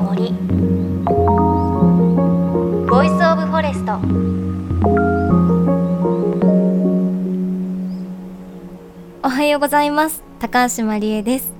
の森 Voice of Forest おはようございます。高橋万里恵です。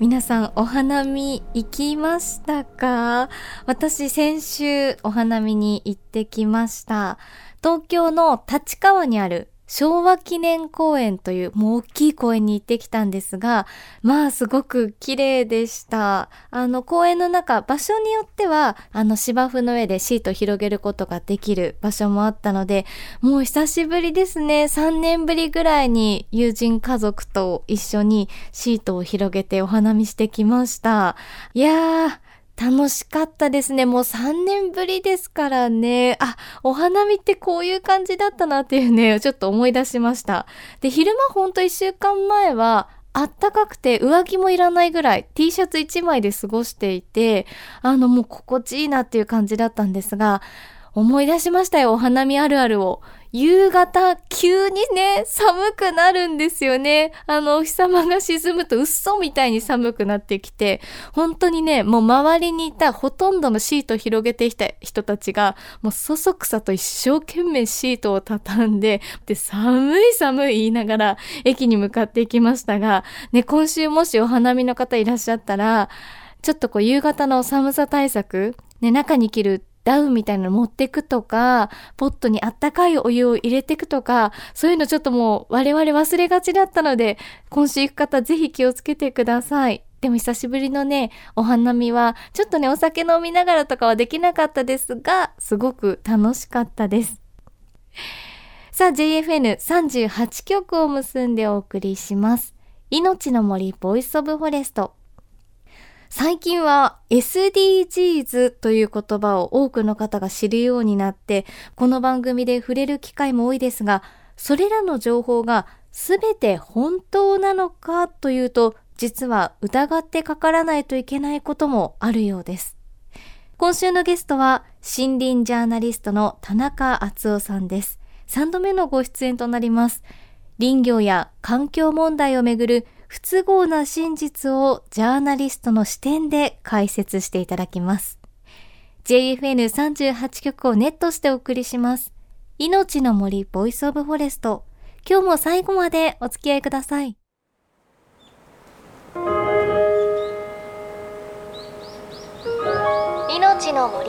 皆さんお花見行きましたか？私先週お花見に行ってきました。東京の立川にある昭和記念公園というもう大きい公園に行ってきたんですが、まあすごく綺麗でした。あの公園の中、場所によっては、あの芝生の上でシートを広げることができる場所もあったので、もう久しぶりですね。3年ぶりぐらいに友人家族と一緒にシートを広げてお花見してきました。いやー、楽しかったですね。もう3年ぶりですからね。あ、お花見ってこういう感じだったなっていうね、ちょっと思い出しました。で、昼間ほんと1週間前は、あったかくて上着もいらないぐらい T シャツ1枚で過ごしていて、あのもう心地いいなっていう感じだったんですが、思い出しましたよ、お花見あるあるを。夕方、急にね、寒くなるんですよね。あの、お日様が沈むと、うっそみたいに寒くなってきて、本当にね、もう周りにいたほとんどのシートを広げてきた人たちが、もうそそくさと一生懸命シートを畳んで、で、寒い寒い言いながら、駅に向かっていきましたが、ね、今週もしお花見の方いらっしゃったら、ちょっとこう夕方の寒さ対策、ね、中に着るダウンみたいなの持ってくとか、ポットにあったかいお湯を入れてくとか、そういうのちょっともう我々忘れがちだったので、今週行く方ぜひ気をつけてください。でも久しぶりのね、お花見は、ちょっとね、お酒飲みながらとかはできなかったですが、すごく楽しかったです。さあ、JFN38 曲を結んでお送りします。命の森 Voice of Forest。最近は SDGs という言葉を多くの方が知るようになって、この番組で触れる機会も多いですが、それらの情報が全て本当なのかというと、実は疑ってかからないといけないこともあるようです。今週のゲストは森林ジャーナリストの田中淳夫さんです。3度目のご出演となります。林業や環境問題をめぐる不都合な真実をジャーナリストの視点で解説していただきます。JFN38 曲をネットしてお送りします。命の森 Voice of Forest。今日も最後までお付き合いください。命の森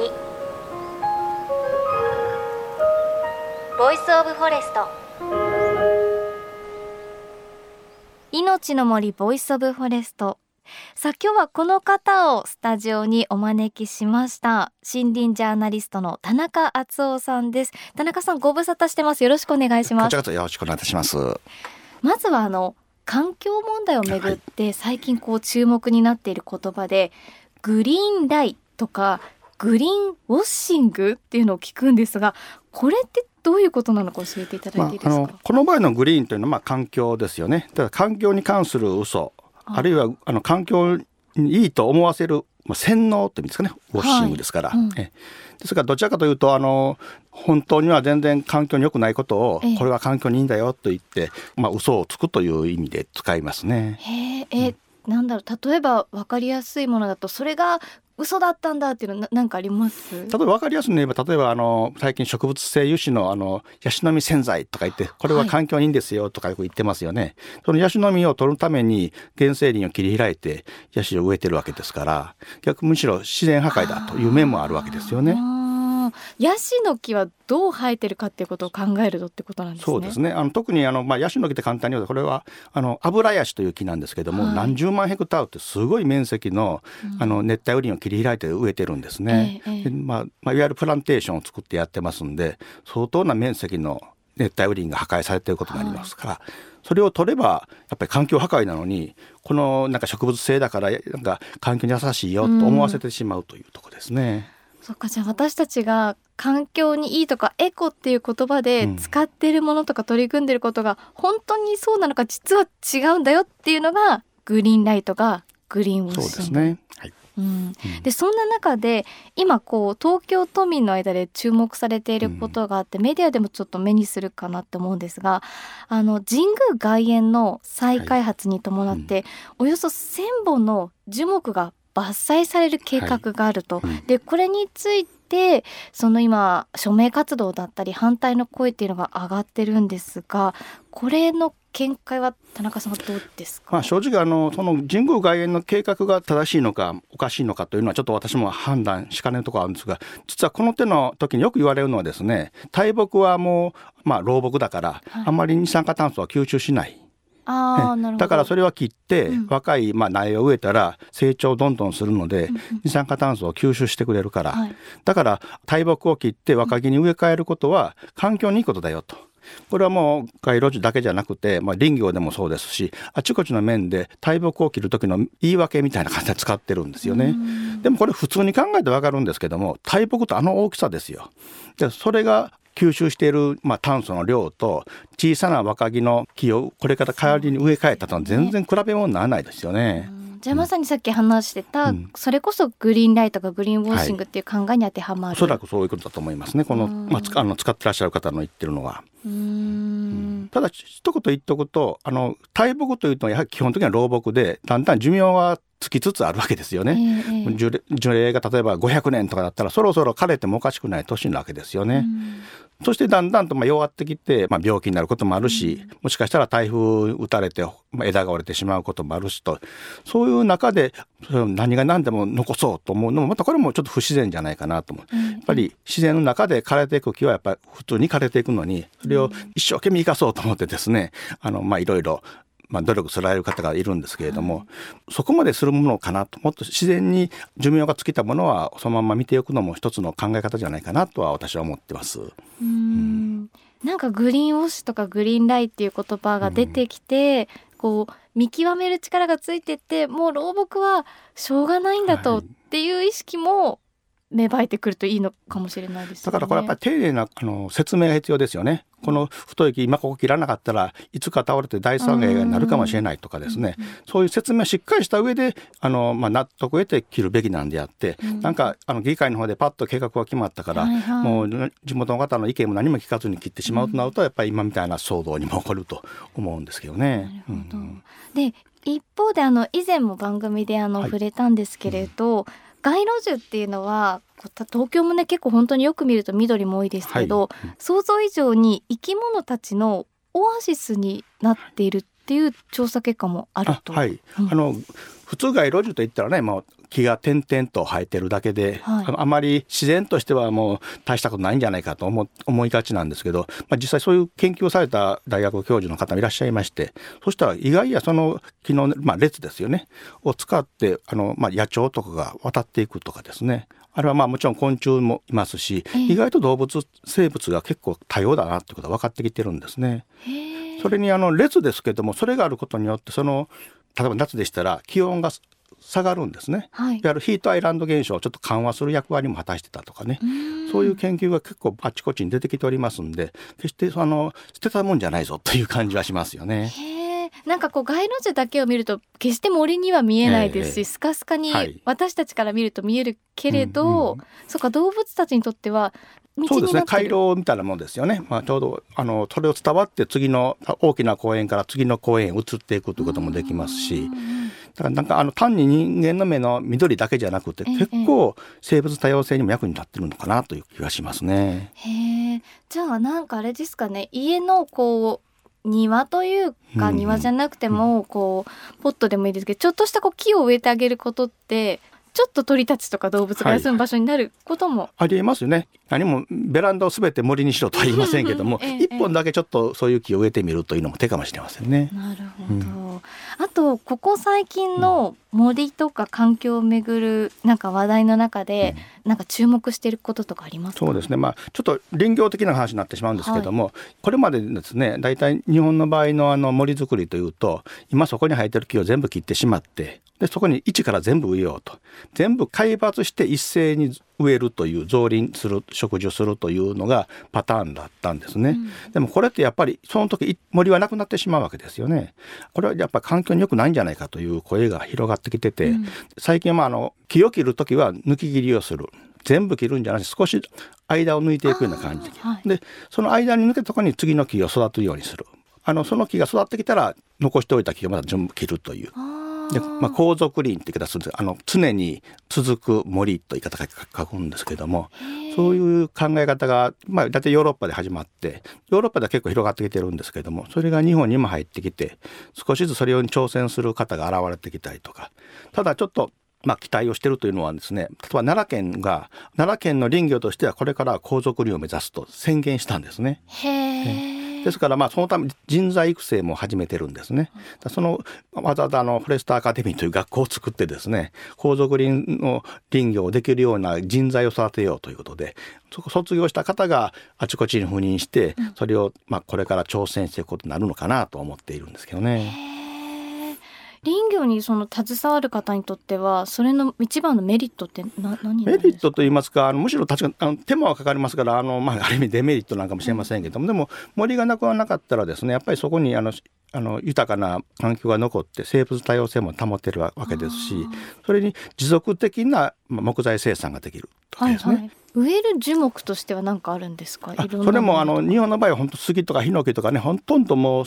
Voice of Forest 命の森 Voice of Forest。さあ今日はこの方をスタジオにお招きしました。森林ジャーナリストの田中淳夫さんです。田中さんご無沙汰してます。よろしくお願いします。よろしくお願いいたします。まずはあの環境問題をめぐって最近こう注目になっている言葉で、はい、グリーンライとかグリーンウォッシングっていうのを聞くんですがこれってどういうことなのか教えていただいていいですか、まあ、この場合のグリーンというのはまあ環境ですよね。だから環境に関する嘘あるいはあの環境にいいと思わせる、まあ、洗脳って意味ですかね。ウォッシングですから、はい。うん、えですからどちらかというとあの本当には全然環境に良くないことを、これは環境にいいんだよと言って、まあ嘘をつくという意味で使いますね。へえ、うん。なんだろう。例えば分かりやすいものだとそれが嘘だったんだっていうのなんかあります？例えば分かりやすいの言えば例えばあの最近植物性油脂のあのヤシの実洗剤とか言ってこれは環境にいいんですよとかよく言ってますよね、はい、そのヤシの実を取るために原生林を切り開いてヤシを植えてるわけですから逆むしろ自然破壊だという面もあるわけですよね。ヤシの木はどう生えてるかっていうことを考えるとってことなんですね。そうですね。あの特にあのまあヤシの木って簡単に言うとこれはあの油ヤシという木なんですけども、はい、何十万ヘクタールってすごい面積の、うん、あの熱帯雨林を切り開いて植えてるんですね。ええまあまあいわゆるプランテーションを作ってやってますんで、相当な面積の熱帯雨林が破壊されていることになりますから。はいそれを取ればやっぱり環境破壊なのにこのなんか植物性だからなんか環境に優しいよと思わせてしまうというところですね。そっかじゃあ私たちが環境にいいとかエコっていう言葉で使ってるものとか取り組んでることが本当にそうなのか実は違うんだよっていうのがグリーンライトがグリーンウォッシング。そうですね。はい。うん、でそんな中で今こう東京都民の間で注目されていることがあって、うん、メディアでもちょっと目にするかなって思うんですがあの神宮外苑の再開発に伴って、はいうん、およそ1,000本の樹木が伐採される計画があると。はい、でこれについてその今署名活動だったり反対の声っていうのが上がってるんですがこれの見解は田中さんはどうですか、まあ、正直あのその神宮外苑の計画が正しいのかおかしいのかというのはちょっと私も判断しかねるところあるんですが実はこの手の時によく言われるのはですね大木はもう、まあ、老木だから、はい、あんまり二酸化炭素は吸収しない。あだからそれは切って、うん、若い、まあ、苗を植えたら成長どんどんするので、うん、二酸化炭素を吸収してくれるから、はい、だから大木を切って若木に植え替えることは環境にいいことだよと。これはもう街路樹だけじゃなくて、まあ、林業でもそうですしあちこちの面で大木を切る時の言い訳みたいな感じで使ってるんですよね。でもこれ普通に考えてわかるんですけども大木とあの大きさですよ。でそれが吸収している、まあ、炭素の量と小さな若木の木をこれから代わりに植え替えたとは全然比べ物にならないですよね。じゃあまさにさっき話してた、うん、それこそグリーンライトがグリーンウォッシングっていう考えに当てはまる、はい、おそらくそういうことだと思いますね。この、まあ、あの使ってらっしゃる方の言ってるのは。うん。ただ一言言っとくとあの大木というとやはり基本的には老木でだんだん寿命はつきつつあるわけですよね、えー、樹齢が例えば500年とかだったらそろそろ枯れてもおかしくない年なわけですよね。そしてだんだんとまあ弱ってきて、まあ、病気になることもあるし、もしかしたら台風打たれて枝が折れてしまうこともあるしと。そういう中で何が何でも残そうと思うのもまたこれもちょっと不自然じゃないかなと思う、やっぱり自然の中で枯れていく木はやっぱり普通に枯れていくのにそれを一生懸命生かそうと思ってですねあのまあいろいろまあ、努力される方がいるんですけれども、そこまでするものかなともっと自然に寿命が尽きたものはそのまま見ておくのも一つの考え方じゃないかなとは私は思ってます。うん、なんかグリーンウォッシュとかグリーンライっていう言葉が出てきて、うん、こう見極める力がついてってもう老木はしょうがないんだとっていう意識も芽生えてくるといいのかもしれないです、ね、だからこれやっぱり丁寧なあの説明が必要ですよね。この太い木今ここ切らなかったらいつか倒れて大災害になるかもしれないとかですね、そういう説明をしっかりした上であの、まあ、納得を得て切るべきなんであって、うん、なんかあの議会の方でパッと計画が決まったから、はいはい、もう地元の方の意見も何も聞かずに切ってしまうとなると、やっぱり今みたいな騒動にも起こると思うんですけどね。うん、で一方であの以前も番組であの、触れたんですけれど、うん。街路樹っていうのは東京もね結構本当によく見ると緑も多いですけど、はい、想像以上に生き物たちのオアシスになっているっていう調査結果もあると。はい、うん、あの普通街路樹といったらね、まあ、木が点々と生えてるだけで、はい、あまり自然としてはもう大したことないんじゃないかと思思いがちなんですけど、まあ、実際そういう研究をされた大学教授の方もいらっしゃいましてそしたら意外やその木の、まあ、列ですよね。を使ってあの、まあ、野鳥とかが渡っていくとかですね。あれはまあもちろん昆虫もいますし、意外と動物生物が結構多様だなってことが分かってきてるんですね。それにあの列ですけどもそれがあることによってその例えば夏でしたら気温が下がるんですね、はい、いわゆるヒートアイランド現象をちょっと緩和する役割も果たしてたとかね。そういう研究が結構あちこちに出てきておりますんで決してあの捨てたもんじゃないぞという感じはしますよね。なんかこう街路樹だけを見ると決して森には見えないですし、えー、スカスカに私たちから見ると見えるけれど、はいうんうん、そっか動物たちにとってはそうですね。回廊みたいなものですよね、まあ、ちょうどあのそれを伝わって次の大きな公園から次の公園へ移っていくということもできますしだからなんかあの単に人間の目の緑だけじゃなくて結構生物多様性にも役に立ってるのかなという気がしますね。へじゃあなんかあれですかね。家のこう庭というか庭じゃなくてもこうポットでもいいですけどちょっとしたこう木を植えてあげることってちょっと鳥たちとか動物が休む場所になることも、はい、ありえますよね。何もベランダをすべて森にしろとは言いませんけども一、ええ、本だけちょっとそういう木を植えてみるというのも手かもしれませんね。なるほど、うん、あとここ最近の森とか環境をめぐるなんか話題の中で、うん、なんか注目していることとかありますそうですね。まあちょっと林業的な話になってしまうんですけども、はい、これまでですね大体日本の場合のあの森づくりというと今そこに生えてる木を全部切ってしまってでそこに一から全部植えようと全部開抜して一斉に植えるという造林する植樹するというのがパターンだったんですね、うん、でもこれってやっぱりその時森はなくなってしまうわけですよね。これはやっぱり環境に良くないんじゃないかという声が広がってきてて、うん、最近はあの木を切る時は抜き切りをする。全部切るんじゃなくて少し間を抜いていくような感じ。ではい、でその間に抜けたところに次の木を育つようにする。あのその木が育ってきたら残しておいた木をまた全部切るという。で、まあ、皇族林って言い方するんですあの常に続く森と言い方が書くんですけどもそういう考え方が、まあ、大体ヨーロッパで始まってヨーロッパでは結構広がってきてるんですけどもそれが日本にも入ってきて少しずつそれに挑戦する方が現れてきたりとかただちょっとまあ、期待をしているというのはですね例えば奈良県が奈良県の林業としてはこれから皇族林を目指すと宣言したんですね。ですからまあそのため人材育成も始めてるんですね。そのわざわざあのフォレストアカデミーという学校を作ってですね皇族林の林業をできるような人材を育てようということで卒業した方があちこちに赴任してそれをまあこれから挑戦していくことになるのかなと思っているんですけどね。林業にその携わる方にとってはそれの一番のメリットってな何メリットと言いますかあのむしろ確かあの手間はかかりますからあの、まあ、ある意味デメリットなんかもしれませんけども、うん、でも森がなくはなかったらですねやっぱりそこにあのあの豊かな環境が残って生物多様性も保てるわけですしそれに持続的な木材生産ができるとかですね。はいはい植える樹木としては何かあるんですか？それもあの日本の場合は本当杉とかヒノキとかねほとんどもう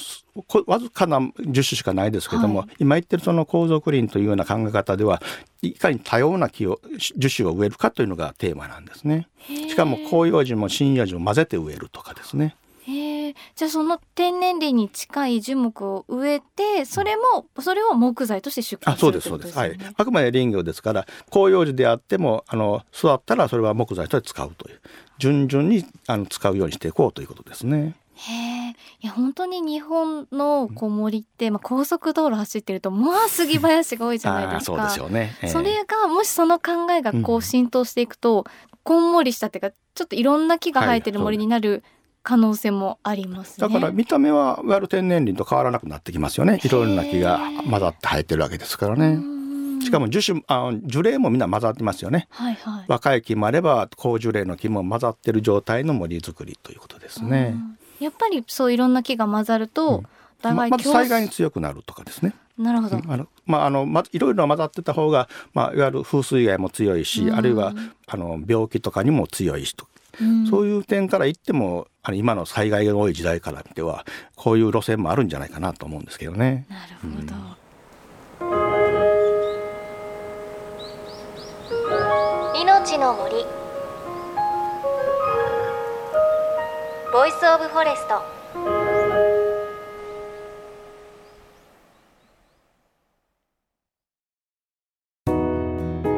わずかな樹種しかないですけども、はい、今言ってるその皇族林というような考え方ではいかに多様な木を樹種を植えるかというのがテーマなんですね。しかも広葉樹も針葉樹も混ぜて植えるとかですね。へじゃあその天然林に近い樹木を植えてそれもそれを木材として出荷する、ね、あそうですそうです。はい。あくまで林業ですから広葉樹であってもあの育ったらそれは木材として使うという。順々にあの使うようにしていこうということですね。へえ、いや本当に日本のこう森って、まあ、高速道路走ってるとまあ杉林が多いじゃないですか。そうですよね、えー、それがもしその考えがこう浸透していくと、うん、こんもりしたっていうかちょっといろんな木が生えてる森になる、はい可能性もあります、ね、だから見た目はいわゆる天然林と変わらなくなってきますよね。いろんな木が混ざって生えてるわけですからね。しかも樹種あ樹齢もみんな混ざってますよね、はいはい、若い木もあれば高樹齢の木も混ざってる状態の森作りということですね。やっぱりそういろんな木が混ざると、うん、ままず災害に強くなるとかですね。なるほど。あのまああのまいろいろ混ざってた方がまあいわゆる風水害も強いし、あるいはあの病気とかにも強いしとそういう点から言ってもあの今の災害が多い時代から見てはこういう路線もあるんじゃないかなと思うんですけどね。なるほど、うん、命の森。Voice of Forest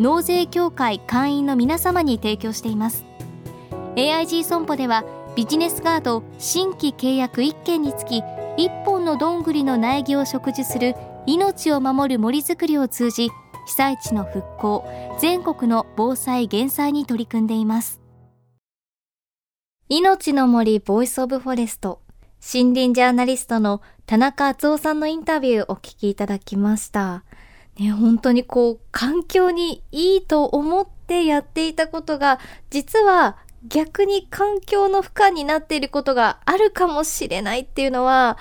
納税協会会員の皆様に提供しています。AIG 損保ではビジネスガード新規契約1件につき1本のどんぐりの苗木を植樹する命を守る森づくりを通じ被災地の復興全国の防災減災に取り組んでいます。命の森 Voice of Forest 森林ジャーナリストの田中淳夫さんのインタビューをお聞きいただきました。ね、本当にこう、環境にいいと思ってやっていたことが、実は逆に環境の負荷になっていることがあるかもしれないっていうのは、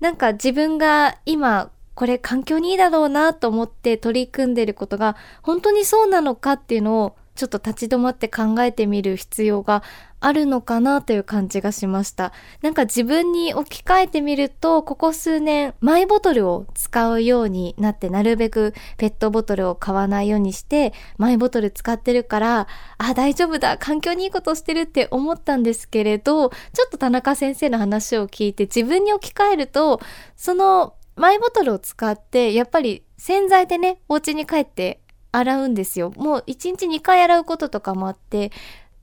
なんか自分が今、これ環境にいいだろうなと思って取り組んでいることが、本当にそうなのかっていうのをちょっと立ち止まって考えてみる必要があるのかなという感じがしました。なんか自分に置き換えてみると、ここ数年、マイボトルを使うようになって、なるべくペットボトルを買わないようにして、マイボトル使ってるから、あ、大丈夫だ、環境にいいことしてるって思ったんですけれど、ちょっと田中先生の話を聞いて自分に置き換えると、そのマイボトルを使って、やっぱり洗剤でね、お家に帰って洗うんですよ。もう1日2回洗うこととかもあって、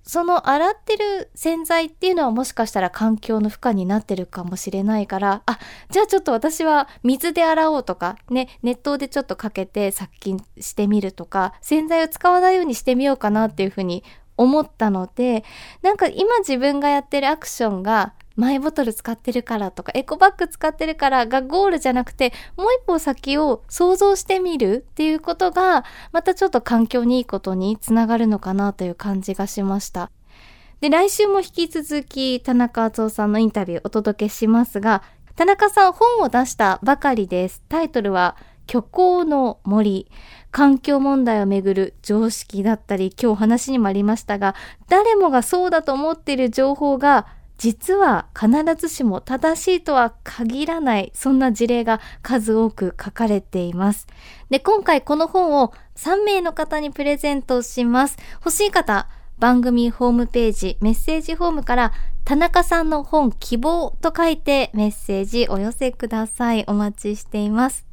その洗ってる洗剤っていうのはもしかしたら環境の負荷になってるかもしれないから、あ、じゃあちょっと私は水で洗おうとか、ね、熱湯でちょっとかけて殺菌してみるとか、洗剤を使わないようにしてみようかなっていうふうに思ったので、なんか今自分がやってるアクションがマイボトル使ってるからとかエコバッグ使ってるからがゴールじゃなくてもう一歩先を想像してみるっていうことがまたちょっと環境にいいことにつながるのかなという感じがしました。で、来週も引き続き田中敦夫さんのインタビューお届けしますが、田中さん本を出したばかりです。タイトルは虚構の森。環境問題をめぐる常識だったり、今日話にもありましたが、誰もがそうだと思っている情報が実は必ずしも正しいとは限らない、そんな事例が数多く書かれています。で、今回この本を3名の方にプレゼントします。欲しい方、番組ホームページ、メッセージフォームから田中さんの本希望と書いてメッセージお寄せください。お待ちしています。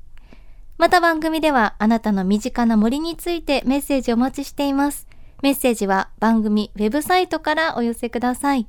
また番組ではあなたの身近な森についてメッセージお待ちしています。メッセージは番組ウェブサイトからお寄せください。